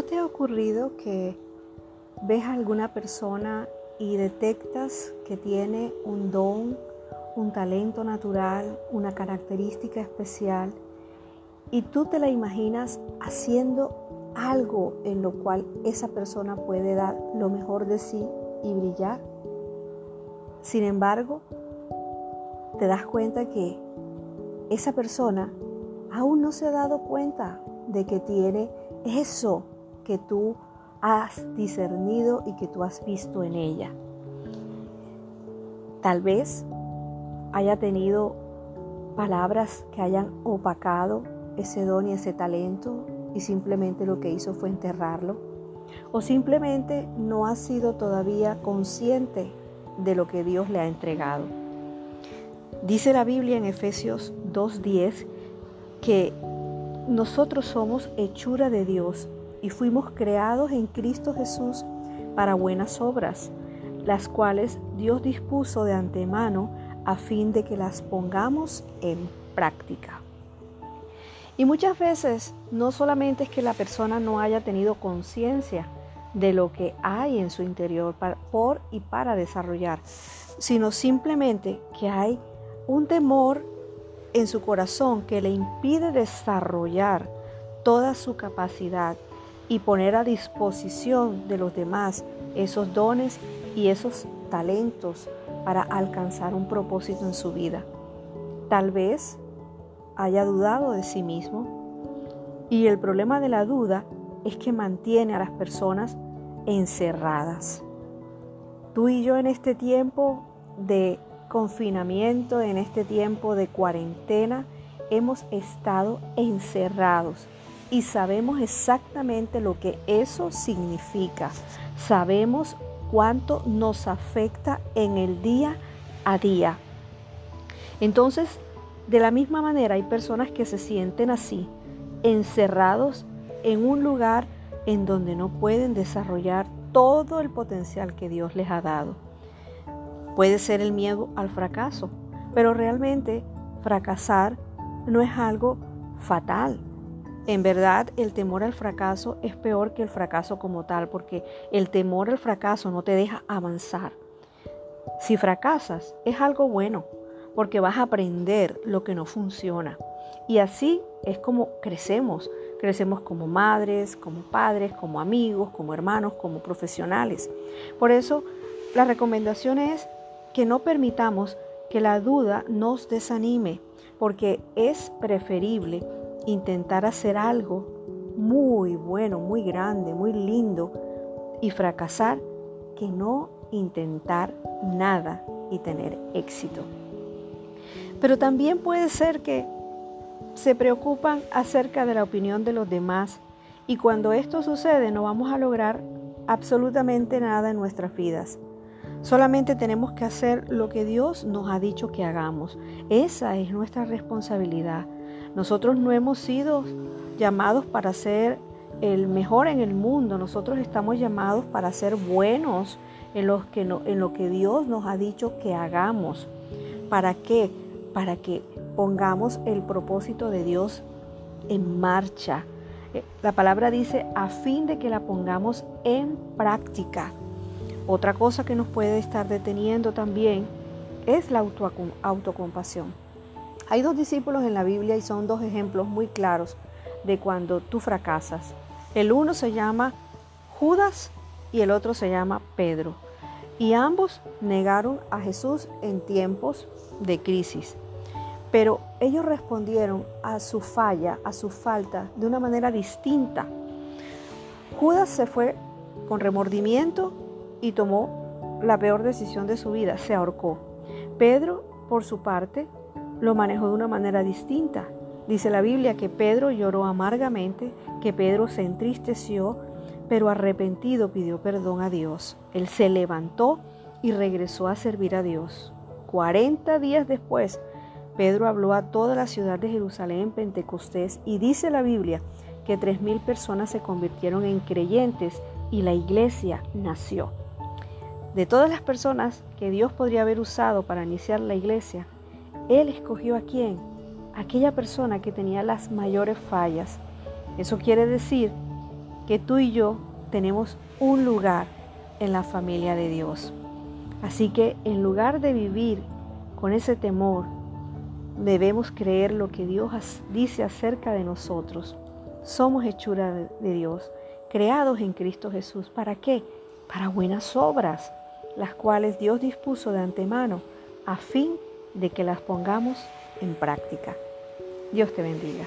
¿No te ha ocurrido que ves a alguna persona y detectas que tiene un don, un talento natural, una característica especial y tú te la imaginas haciendo algo en lo cual esa persona puede dar lo mejor de sí y brillar? Sin embargo, te das cuenta que esa persona aún no se ha dado cuenta de que tiene eso que tú has discernido y que tú has visto en ella. Tal vez haya tenido palabras que hayan opacado ese don y ese talento y simplemente lo que hizo fue enterrarlo. O simplemente no ha sido todavía consciente de lo que Dios le ha entregado. Dice la Biblia en Efesios 2.10 que nosotros somos hechura de Dios y fuimos creados en Cristo Jesús para buenas obras, las cuales Dios dispuso de antemano a fin de que las pongamos en práctica. Y muchas veces no solamente es que la persona no haya tenido conciencia de lo que hay en su interior por y para desarrollar, sino simplemente que hay un temor en su corazón que le impide desarrollar toda su capacidad y poner a disposición de los demás esos dones y esos talentos para alcanzar un propósito en su vida. Tal vez haya dudado de sí mismo y el problema de la duda es que mantiene a las personas encerradas. Tú y yo en este tiempo de confinamiento, en este tiempo de cuarentena, hemos estado encerrados y sabemos exactamente lo que eso significa. Sabemos cuánto nos afecta en el día a día. Entonces, de la misma manera hay personas que se sienten así, encerrados en un lugar en donde no pueden desarrollar todo el potencial que Dios les ha dado. Puede ser el miedo al fracaso, pero realmente fracasar no es algo fatal. En verdad, el temor al fracaso es peor que el fracaso como tal, porque el temor al fracaso no te deja avanzar. Si fracasas, es algo bueno, porque vas a aprender lo que no funciona. Y así es como crecemos. Crecemos como madres, como padres, como amigos, como hermanos, como profesionales. Por eso, la recomendación es que no permitamos que la duda nos desanime, porque es preferible intentar hacer algo muy bueno, muy grande, muy lindo y fracasar que no intentar nada y tener éxito. Pero también puede ser que se preocupan acerca de la opinión de los demás y cuando esto sucede no vamos a lograr absolutamente nada en nuestras vidas. Solamente tenemos que hacer lo que Dios nos ha dicho que hagamos. Esa es nuestra responsabilidad. Nosotros no hemos sido llamados para ser el mejor en el mundo. Nosotros estamos llamados para ser buenos en lo que, Dios nos ha dicho que hagamos. ¿Para qué? Para que pongamos el propósito de Dios en marcha. Eh, la palabra dice a fin de que la pongamos en práctica. Otra cosa que nos puede estar deteniendo también es la autocompasión. Hay dos discípulos en la Biblia y son dos ejemplos muy claros de cuando tú fracasas. El uno se llama Judas y el otro se llama Pedro. Y ambos negaron a Jesús en tiempos de crisis. Pero ellos respondieron a su falla, a su falta, de una manera distinta. Judas se fue con remordimiento y tomó la peor decisión de su vida, se ahorcó. Pedro, por su parte, lo manejó de una manera distinta. Dice la Biblia que Pedro lloró amargamente, que Pedro se entristeció, pero arrepentido pidió perdón a Dios. Él se levantó y regresó a servir a Dios. Cuarenta días después, Pedro habló a toda la ciudad de Jerusalén en Pentecostés y dice la Biblia que tres mil personas se convirtieron en creyentes y la iglesia nació. De todas las personas que Dios podría haber usado para iniciar la iglesia, Él escogió a quién? Aquella persona que tenía las mayores fallas. Eso quiere decir que tú y yo tenemos un lugar en la familia de Dios. Así que en lugar de vivir con ese temor, debemos creer lo que Dios dice acerca de nosotros. Somos hechura de Dios, creados en Cristo Jesús. ¿Para qué? Para buenas obras, las cuales Dios dispuso de antemano a fin de que las pongamos en práctica. Dios te bendiga.